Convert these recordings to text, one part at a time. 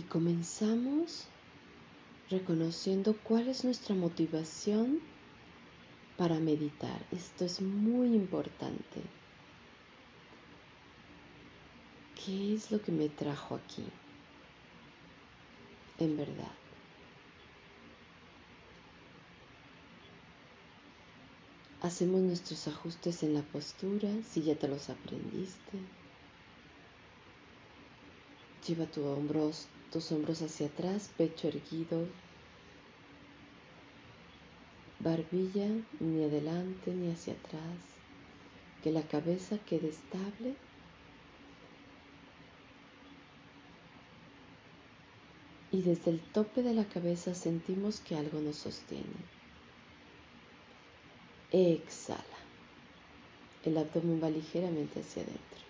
Y comenzamos reconociendo cuál es nuestra motivación para meditar. Esto es muy importante. ¿Qué es lo que me trajo aquí? En verdad. Hacemos nuestros ajustes en la postura si ya te los aprendiste. Lleva tus hombros, tus hombros hacia atrás, pecho erguido, barbilla ni adelante ni hacia atrás, que la cabeza quede estable. Y desde el tope de la cabeza sentimos que algo nos sostiene. Exhala. El abdomen va ligeramente hacia adentro.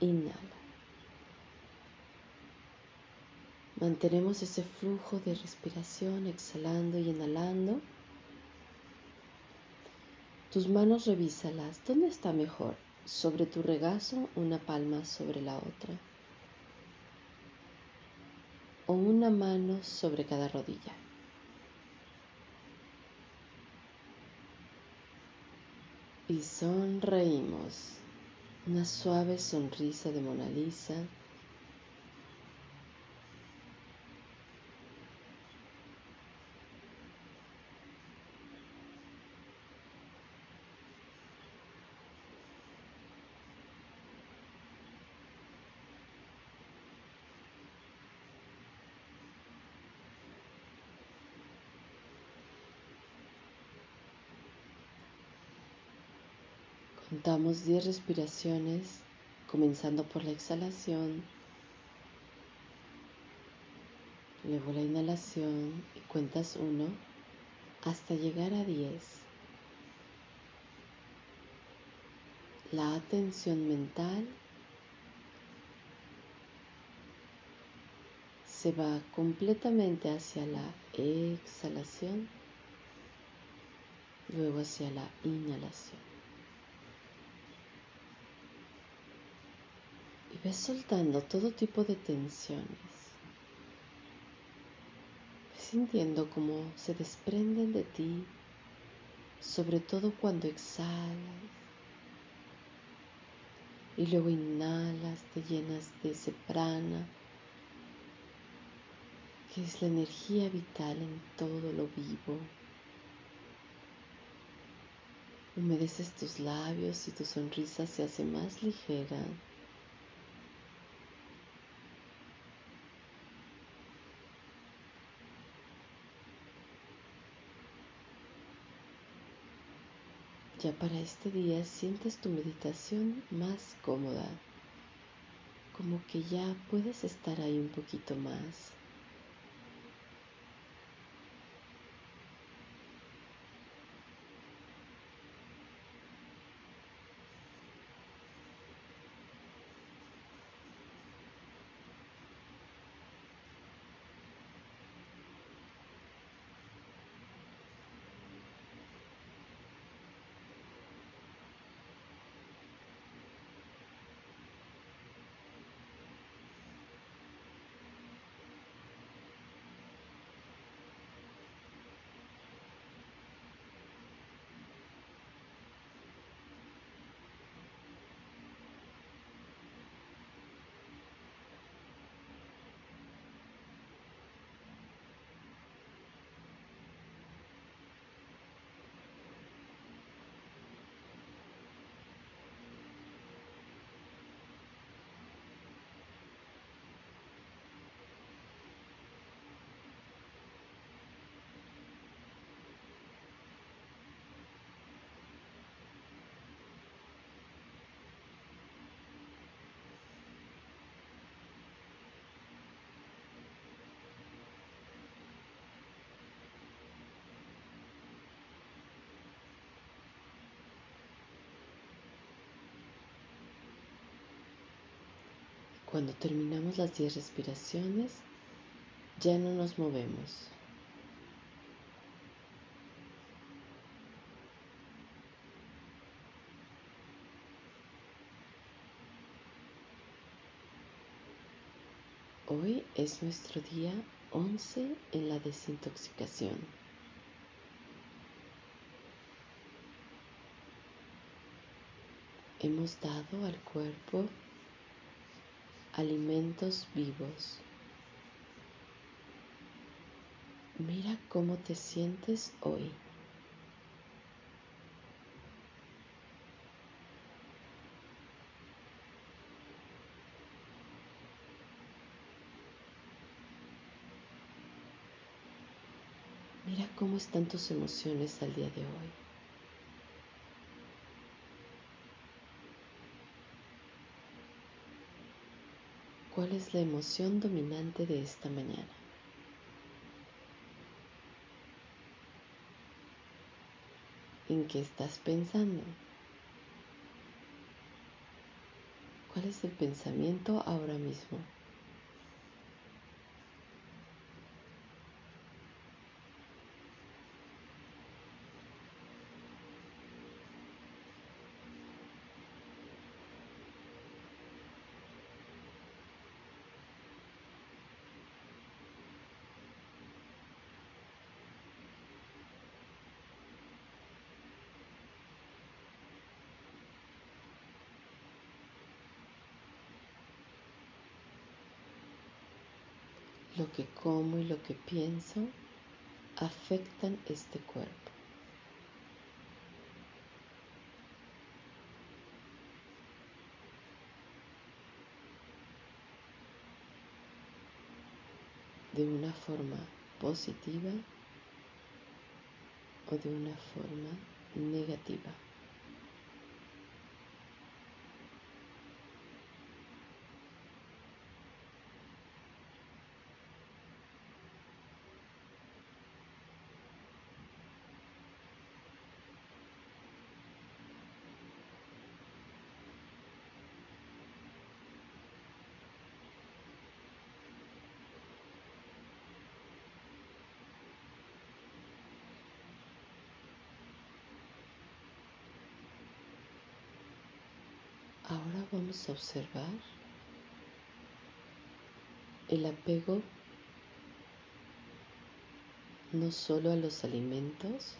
Inhala. Mantenemos ese flujo de respiración exhalando y inhalando. Tus manos revísalas. ¿Dónde está mejor? ¿Sobre tu regazo una palma sobre la otra? ¿O una mano sobre cada rodilla? Y sonreímos. Una suave sonrisa de Mona Lisa Contamos 10 respiraciones, comenzando por la exhalación, luego la inhalación y cuentas 1 hasta llegar a 10. La atención mental se va completamente hacia la exhalación, luego hacia la inhalación. Ves soltando todo tipo de tensiones. Ves sintiendo cómo se desprenden de ti, sobre todo cuando exhalas. Y luego inhalas, te llenas de ese prana, que es la energía vital en todo lo vivo. Humedeces tus labios y tu sonrisa se hace más ligera. Ya para este día sientes tu meditación más cómoda, como que ya puedes estar ahí un poquito más. Cuando terminamos las 10 respiraciones, ya no nos movemos. Hoy es nuestro día 11 en la desintoxicación. Hemos dado al cuerpo alimentos vivos. Mira cómo te sientes hoy. Mira cómo están tus emociones al día de hoy. ¿Cuál es la emoción dominante de esta mañana? ¿En qué estás pensando? ¿Cuál es el pensamiento ahora mismo? lo que como y lo que pienso afectan este cuerpo. de una forma positiva o de una forma negativa. Ahora vamos a observar el apego no solo a los alimentos,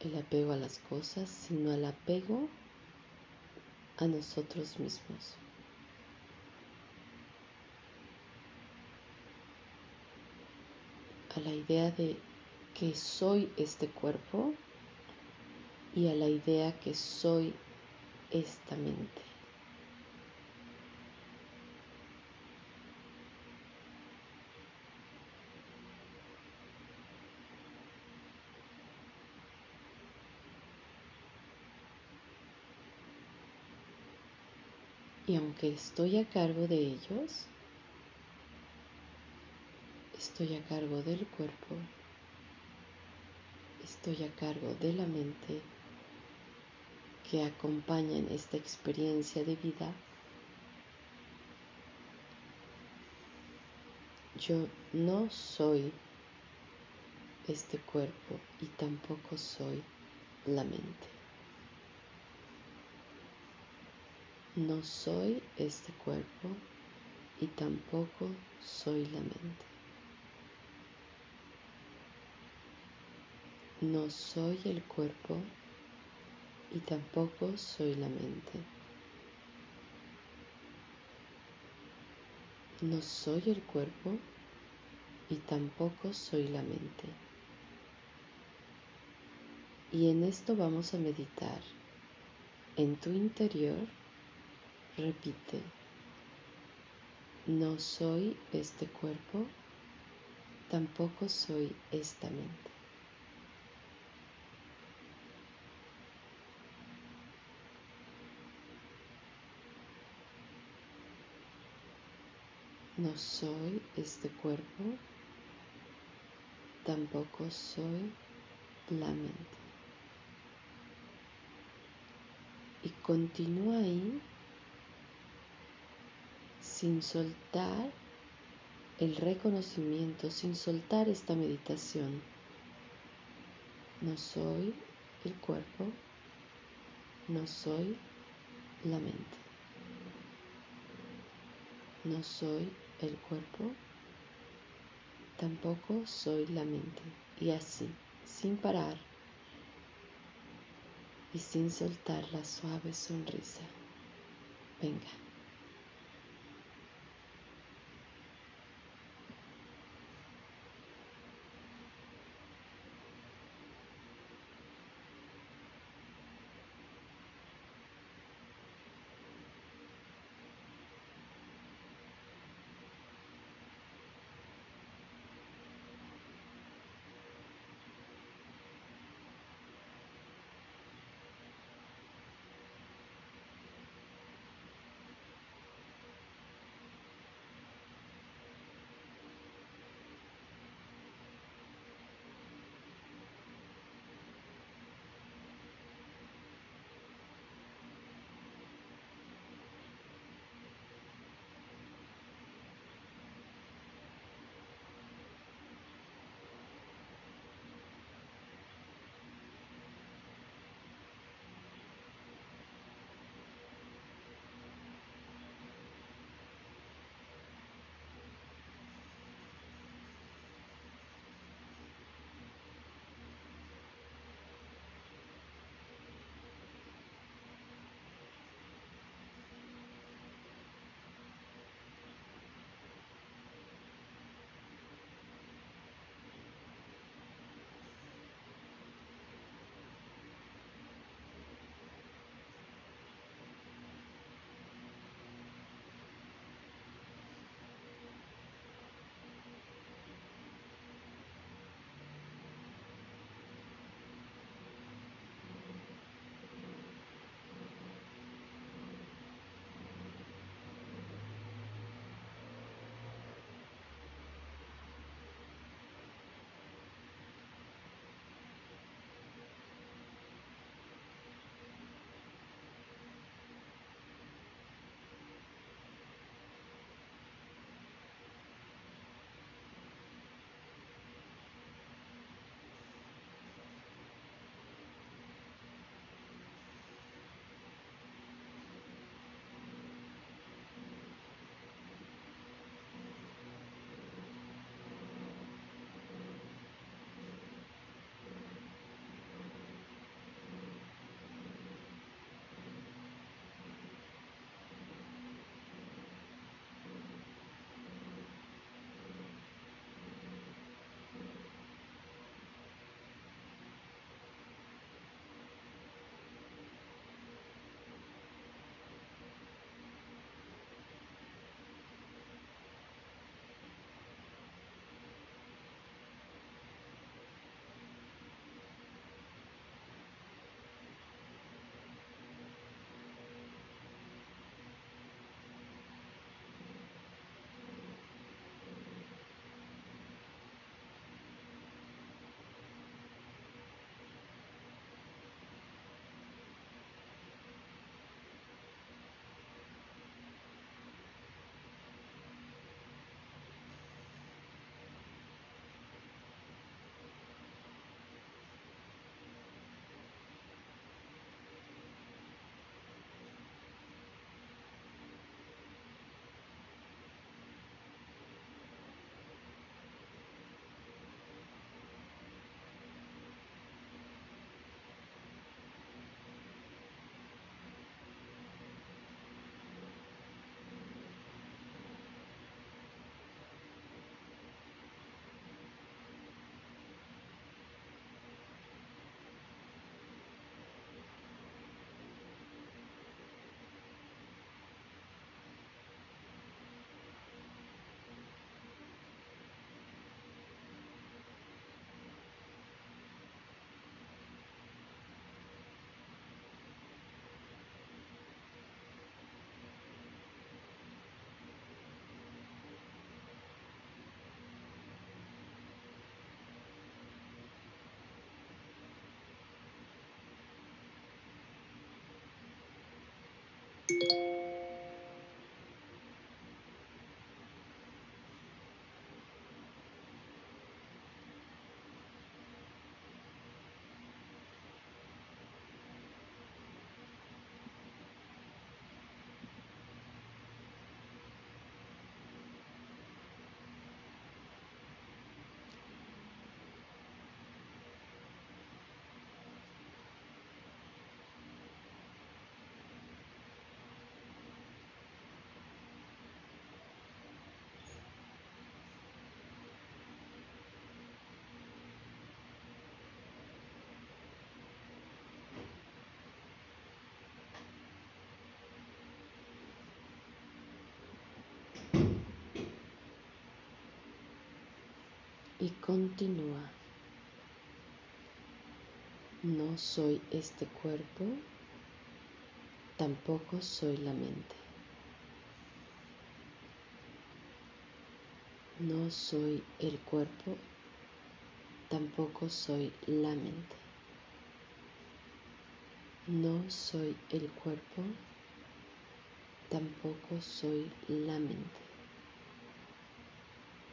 el apego a las cosas, sino al apego a nosotros mismos. A la idea de que soy este cuerpo y a la idea que soy esta mente. Y aunque estoy a cargo de ellos, estoy a cargo del cuerpo, estoy a cargo de la mente que acompañan esta experiencia de vida, yo no soy este cuerpo y tampoco soy la mente. No soy este cuerpo y tampoco soy la mente. No soy el cuerpo y tampoco soy la mente. No soy el cuerpo y tampoco soy la mente. Y en esto vamos a meditar. En tu interior, repite, no soy este cuerpo, tampoco soy esta mente. No soy este cuerpo, tampoco soy la mente. Y continúa ahí sin soltar el reconocimiento, sin soltar esta meditación. No soy el cuerpo, no soy la mente. No soy el cuerpo, tampoco soy la mente. Y así, sin parar y sin soltar la suave sonrisa. Venga. y continúa. No soy este cuerpo, tampoco soy la mente. No soy el cuerpo, tampoco soy la mente. No soy el cuerpo, tampoco soy la mente.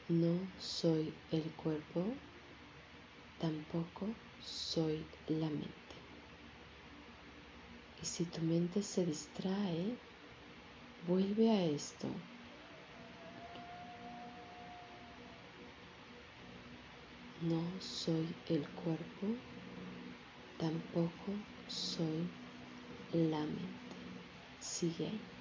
No soy el cuerpo, tampoco soy la mente. Y si tu mente se distrae, vuelve a esto. No soy el cuerpo, tampoco soy la mente. Sigue ahí.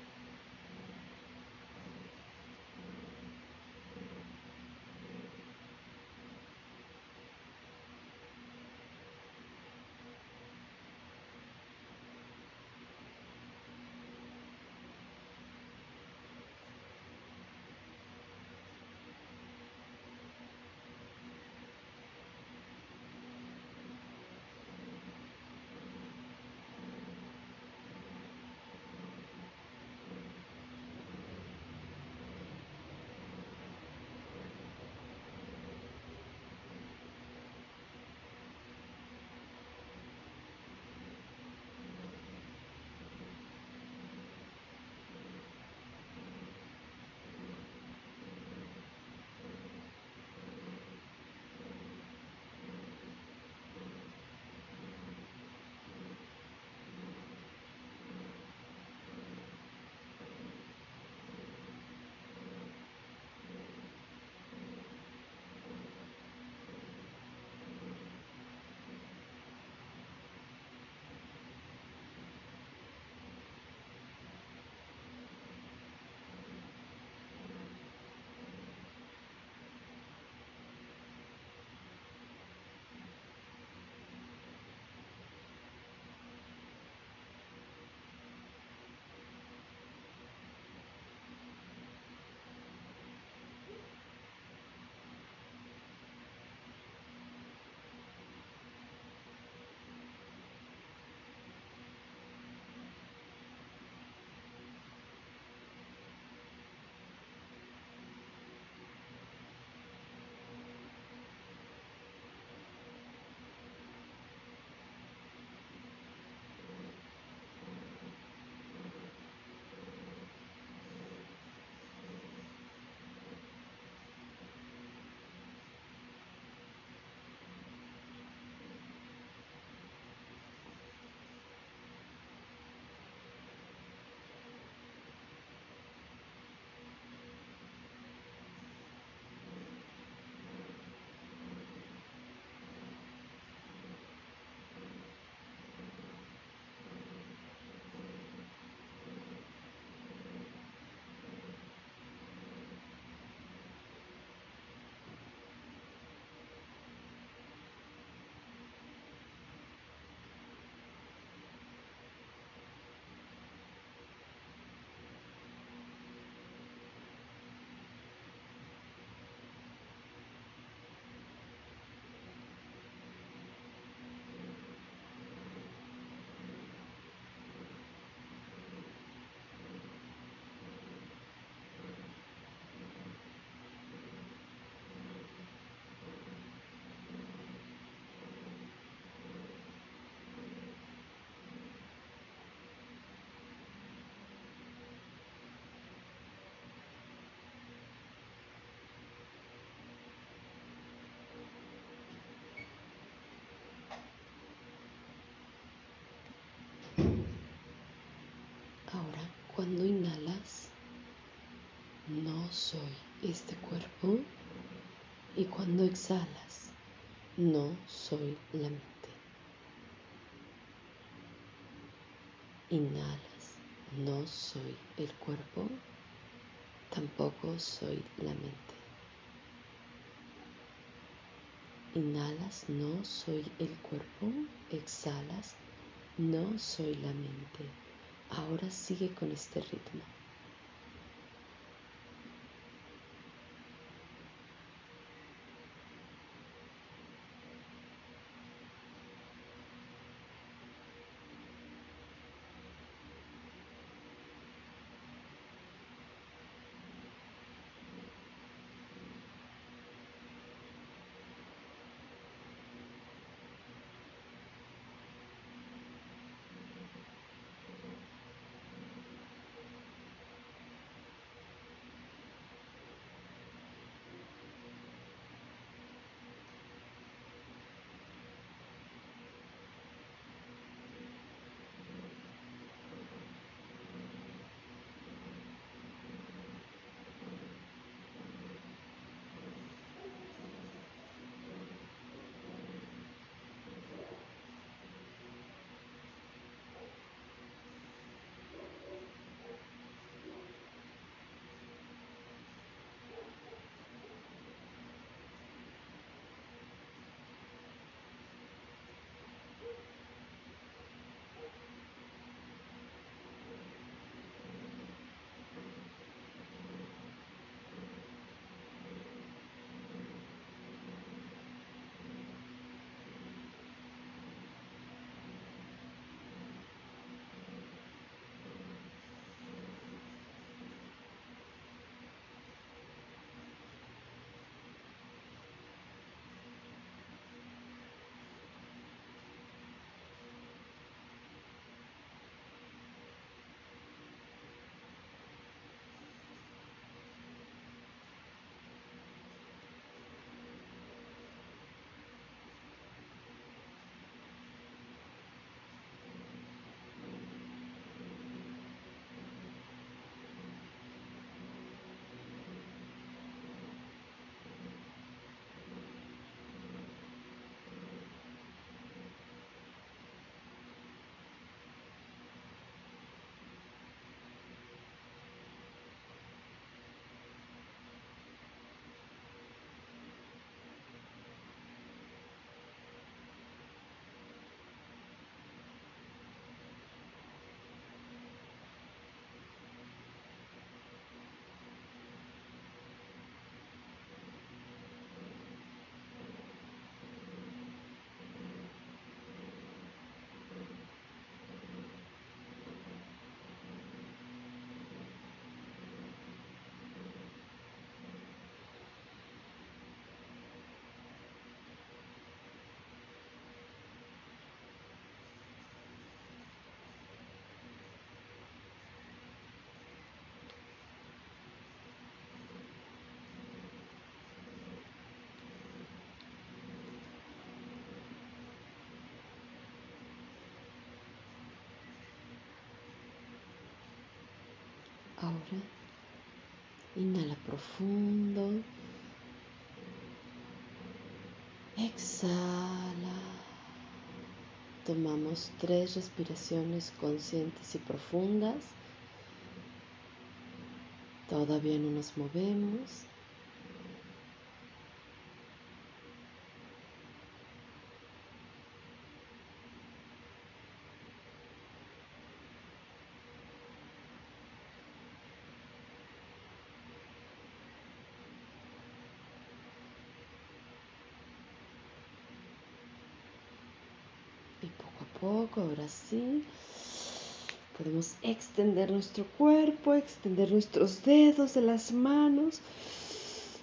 Cuando inhalas, no soy este cuerpo. Y cuando exhalas, no soy la mente. Inhalas, no soy el cuerpo, tampoco soy la mente. Inhalas, no soy el cuerpo, exhalas, no soy la mente. Ahora sigue con este ritmo. Ahora, inhala profundo. Exhala. Tomamos tres respiraciones conscientes y profundas. Todavía no nos movemos. Poco, ahora sí. Podemos extender nuestro cuerpo, extender nuestros dedos de las manos.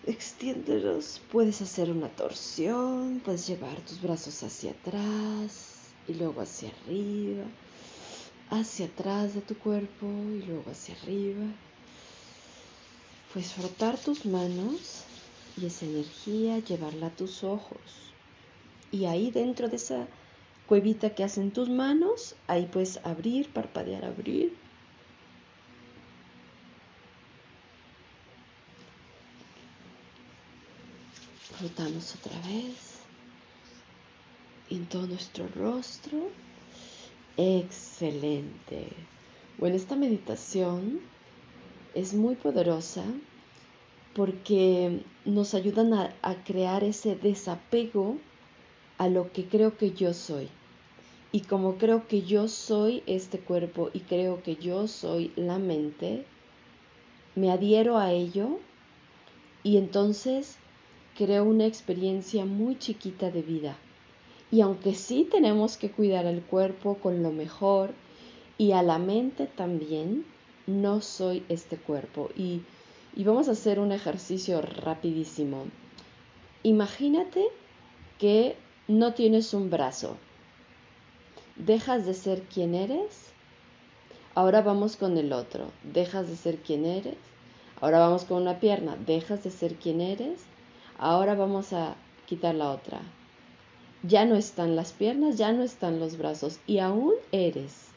Extiéndelos. Puedes hacer una torsión, puedes llevar tus brazos hacia atrás y luego hacia arriba, hacia atrás de tu cuerpo y luego hacia arriba. Puedes frotar tus manos y esa energía llevarla a tus ojos. Y ahí dentro de esa cuevita que hacen tus manos, ahí puedes abrir, parpadear, abrir. Frotamos otra vez en todo nuestro rostro. Excelente. Bueno, esta meditación es muy poderosa porque nos ayudan a crear ese desapego a lo que creo que yo soy. Y como creo que yo soy este cuerpo y creo que yo soy la mente, me adhiero a ello y entonces creo una experiencia muy chiquita de vida. Y aunque sí tenemos que cuidar al cuerpo con lo mejor y a la mente también, no soy este cuerpo. Y, y vamos a hacer un ejercicio rapidísimo. Imagínate que no tienes un brazo. Dejas de ser quien eres. Ahora vamos con el otro. Dejas de ser quien eres. Ahora vamos con una pierna. Dejas de ser quien eres. Ahora vamos a quitar la otra. Ya no están las piernas, ya no están los brazos y aún eres.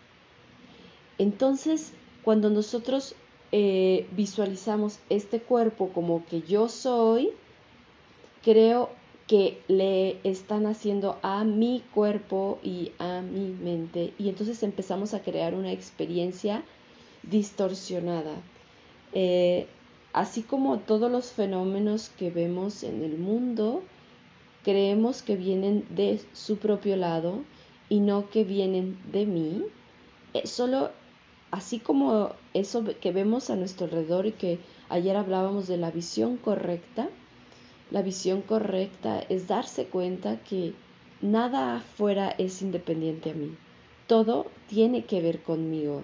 Entonces, cuando nosotros eh, visualizamos este cuerpo como que yo soy, creo que le están haciendo a mi cuerpo y a mi mente. Y entonces empezamos a crear una experiencia distorsionada. Eh, así como todos los fenómenos que vemos en el mundo, creemos que vienen de su propio lado y no que vienen de mí. Eh, solo así como eso que vemos a nuestro alrededor y que ayer hablábamos de la visión correcta, la visión correcta es darse cuenta que nada afuera es independiente a mí. Todo tiene que ver conmigo.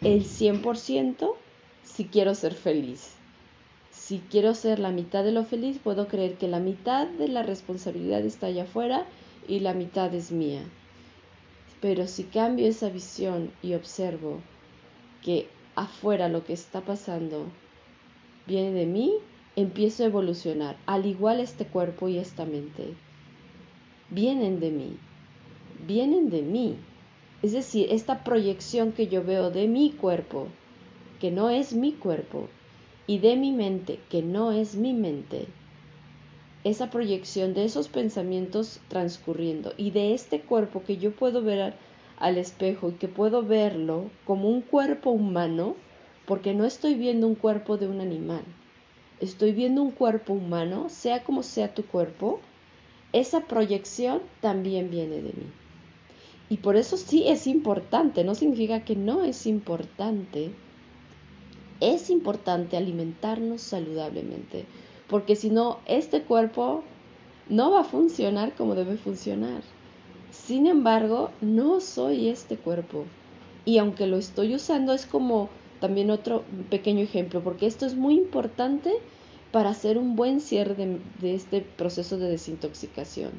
El 100% si quiero ser feliz. Si quiero ser la mitad de lo feliz, puedo creer que la mitad de la responsabilidad está allá afuera y la mitad es mía. Pero si cambio esa visión y observo que afuera lo que está pasando viene de mí, empiezo a evolucionar, al igual este cuerpo y esta mente. Vienen de mí, vienen de mí. Es decir, esta proyección que yo veo de mi cuerpo, que no es mi cuerpo, y de mi mente, que no es mi mente, esa proyección de esos pensamientos transcurriendo y de este cuerpo que yo puedo ver al, espejo y que puedo verlo como un cuerpo humano, porque no estoy viendo un cuerpo de un animal, estoy viendo un cuerpo humano, sea como sea tu cuerpo, esa proyección también viene de mí. Y por eso sí es importante, no significa que no es importante. Es importante alimentarnos saludablemente, porque si no, este cuerpo no va a funcionar como debe funcionar. Sin embargo, no soy este cuerpo. Y aunque lo estoy usando, es como también otro pequeño ejemplo, porque esto es muy importante para hacer un buen cierre de, este proceso de desintoxicación.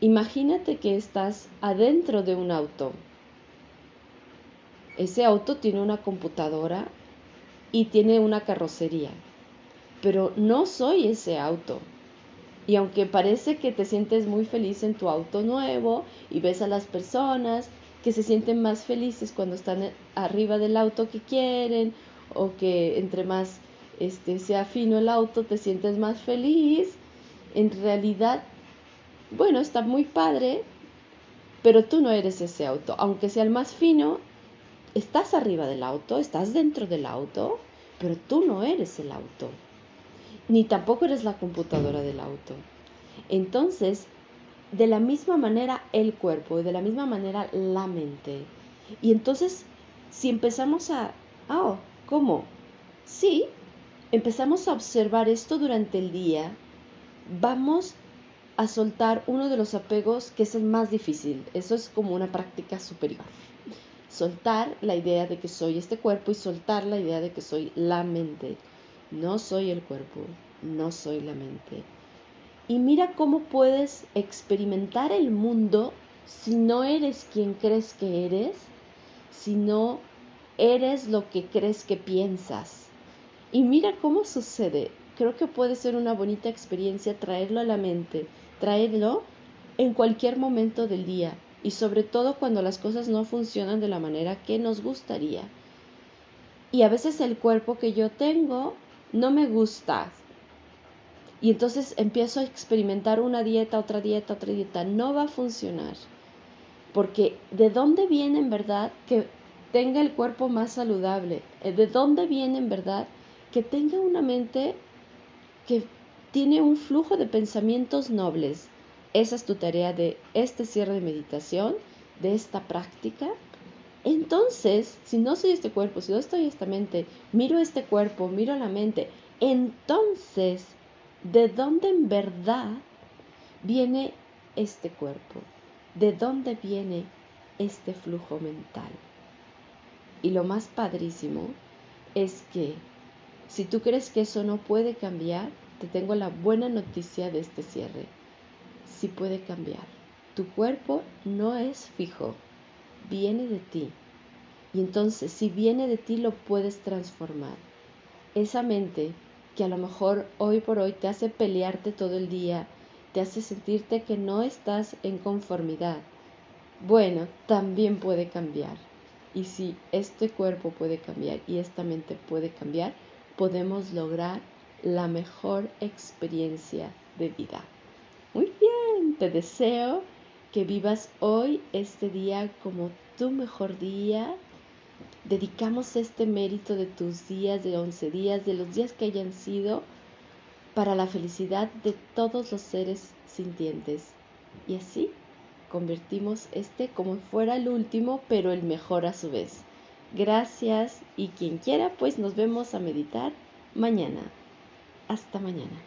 Imagínate que estás adentro de un auto. Ese auto tiene una computadora y tiene una carrocería, pero no soy ese auto. Y aunque parece que te sientes muy feliz en tu auto nuevo y ves a las personas que se sienten más felices cuando están arriba del auto que quieren o que entre más este, sea fino el auto te sientes más feliz. En realidad, bueno, está muy padre, pero tú no eres ese auto. Aunque sea el más fino, estás arriba del auto, estás dentro del auto, pero tú no eres el auto. Ni tampoco eres la computadora del auto. Entonces, de la misma manera el cuerpo y de la misma manera la mente. Y entonces, si empezamos a, oh, ¿cómo? Sí, empezamos a observar esto durante el día, vamos a soltar uno de los apegos que es el más difícil. Eso es como una práctica superior. Soltar la idea de que soy este cuerpo y soltar la idea de que soy la mente. No soy el cuerpo, no soy la mente. Y mira cómo puedes experimentar el mundo si no eres quien crees que eres, si no eres lo que crees que piensas. Y mira cómo sucede. Creo que puede ser una bonita experiencia traerlo a la mente, traerlo en cualquier momento del día y sobre todo cuando las cosas no funcionan de la manera que nos gustaría. Y a veces el cuerpo que yo tengo no me gusta, y entonces empiezo a experimentar una dieta, otra dieta, otra dieta. No va a funcionar. Porque ¿de dónde viene en verdad que tenga el cuerpo más saludable? Eh, ¿De dónde viene en verdad que tenga una mente que tiene un flujo de pensamientos nobles? Esa es tu tarea de este cierre de meditación, de esta práctica. Entonces, si no soy este cuerpo, si no estoy esta mente, miro este cuerpo, miro la mente, entonces ¿De dónde en verdad viene este cuerpo? ¿De dónde viene este flujo mental? Y lo más padrísimo es que si tú crees que eso no puede cambiar, te tengo la buena noticia de este cierre. Sí puede cambiar. Tu cuerpo no es fijo, viene de ti. Y entonces, si viene de ti, lo puedes transformar. Esa mente que a lo mejor hoy por hoy te hace pelearte todo el día, te hace sentirte que no estás en conformidad. Bueno, también puede cambiar. Y si este cuerpo puede cambiar y esta mente puede cambiar, podemos lograr la mejor experiencia de vida. Muy bien, te deseo que vivas hoy este día como tu mejor día, dedicamos este mérito de tus días, de 11 días, de los días que hayan sido, para la felicidad de todos los seres sintientes. Y así convertimos este como fuera el último, pero el mejor a su vez. Gracias y quien quiera, pues nos vemos a meditar mañana. Hasta mañana.